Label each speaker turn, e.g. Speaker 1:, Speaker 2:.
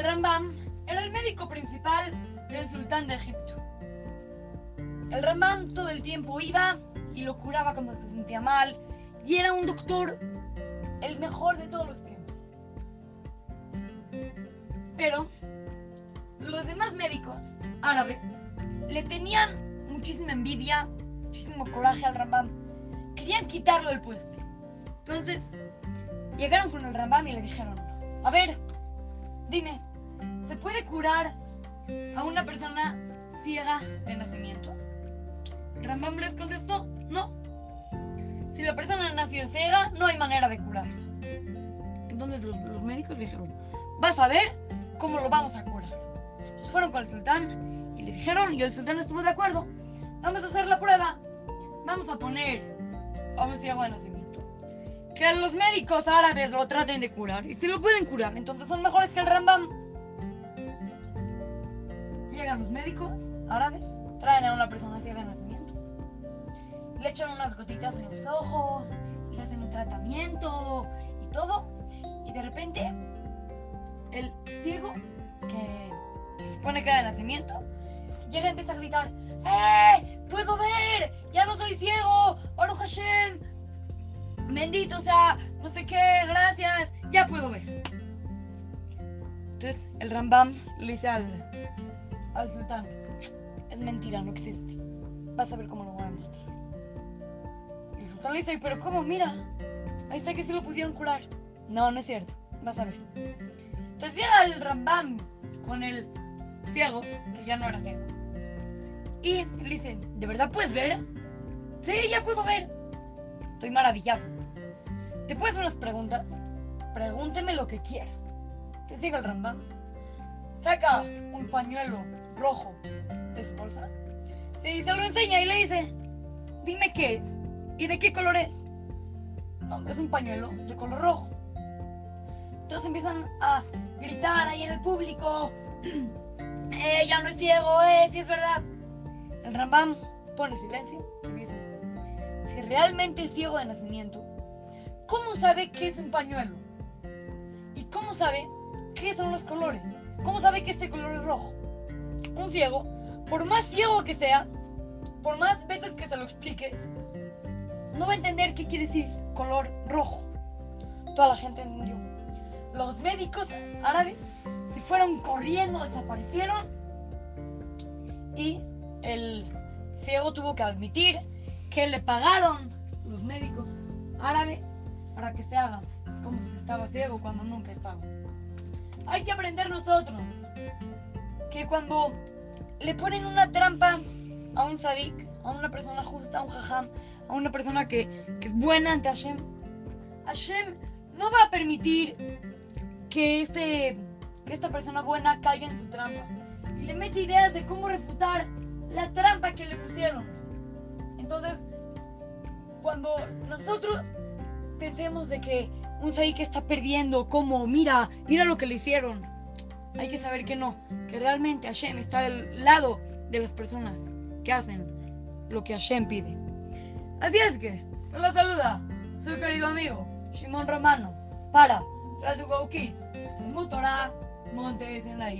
Speaker 1: el Rambam era el médico principal del sultán de Egipto. El Rambam todo el tiempo iba y lo curaba cuando se sentía mal y era un doctor el mejor de todos los tiempos. Pero los demás médicos árabes le tenían muchísima envidia, muchísimo coraje al Rambam. Querían quitarlo del puesto. Entonces, llegaron con el Rambam y le dijeron, a ver, dime, ¿se puede curar a una persona ciega de nacimiento? Rambam les contestó, no. Si la persona nació ciega, no hay manera de curarla. Entonces los, los médicos le dijeron, vas a ver cómo lo vamos a curar. Fueron con el sultán y le dijeron, y el sultán estuvo de acuerdo, vamos a hacer la prueba, vamos a poner a un ciego de nacimiento. Que los médicos árabes lo traten de curar, y si lo pueden curar, entonces son mejores que el Rambam. Llegan los médicos árabes, traen a una persona ciega de nacimiento, le echan unas gotitas en los ojos, le hacen un tratamiento y todo, y de repente el ciego, que se supone que era de nacimiento, llega y empieza a gritar, ¡Eh! ¡Puedo ver! ¡Ya no soy ciego! ¡Baruch Hashem! Bendito sea, no sé qué, gracias, ya puedo ver. Entonces el Rambam le dice al, al sultán, es mentira, no existe. Vas a ver cómo lo voy a demostrar. El sultán le dice, pero ¿cómo? Mira, ahí está que sí lo pudieron curar. No, no es cierto, vas a ver. Entonces llega el Rambam con el ciego, que ya no era ciego. Y le dice, ¿de verdad puedes ver? Sí, ya puedo ver. Estoy maravillado. ¿Te puedes hacer unas preguntas? Pregúnteme lo que quiera. Entonces llega el Rambam, saca un pañuelo rojo de su bolsa, sí, se lo enseña y le dice, dime qué es y de qué color es. No, es un pañuelo de color rojo. Entonces empiezan a gritar ahí en el público, eh, ya no es ciego, eh, sí es verdad. El Rambam pone silencio y dice, si realmente es ciego de nacimiento, ¿cómo sabe qué es un pañuelo? ¿Y cómo sabe qué son los colores? ¿Cómo sabe que este color es rojo? Un ciego, por más ciego que sea, por más veces que se lo expliques, no va a entender qué quiere decir color rojo. Toda la gente entendió. Los médicos árabes se fueron corriendo, desaparecieron y el ciego tuvo que admitir que le pagaron los médicos árabes para que se haga como si estaba ciego cuando nunca estaba. Hay que aprender nosotros que cuando le ponen una trampa a un sadik, a una persona justa, a un jajam, a una persona que, que es buena ante Hashem, Hashem no va a permitir que, este, que esta persona buena caiga en su trampa. Y le mete ideas de cómo refutar la trampa que le pusieron. Entonces, cuando nosotros pensemos de que un sadik está perdiendo, como, mira, mira lo que le hicieron, hay que saber que no, que realmente Hashem está del lado de las personas que hacen lo que Hashem pide. Así es que, los saluda su querido amigo Shimon Romano para Radio Go Kids, Mutora Montes en la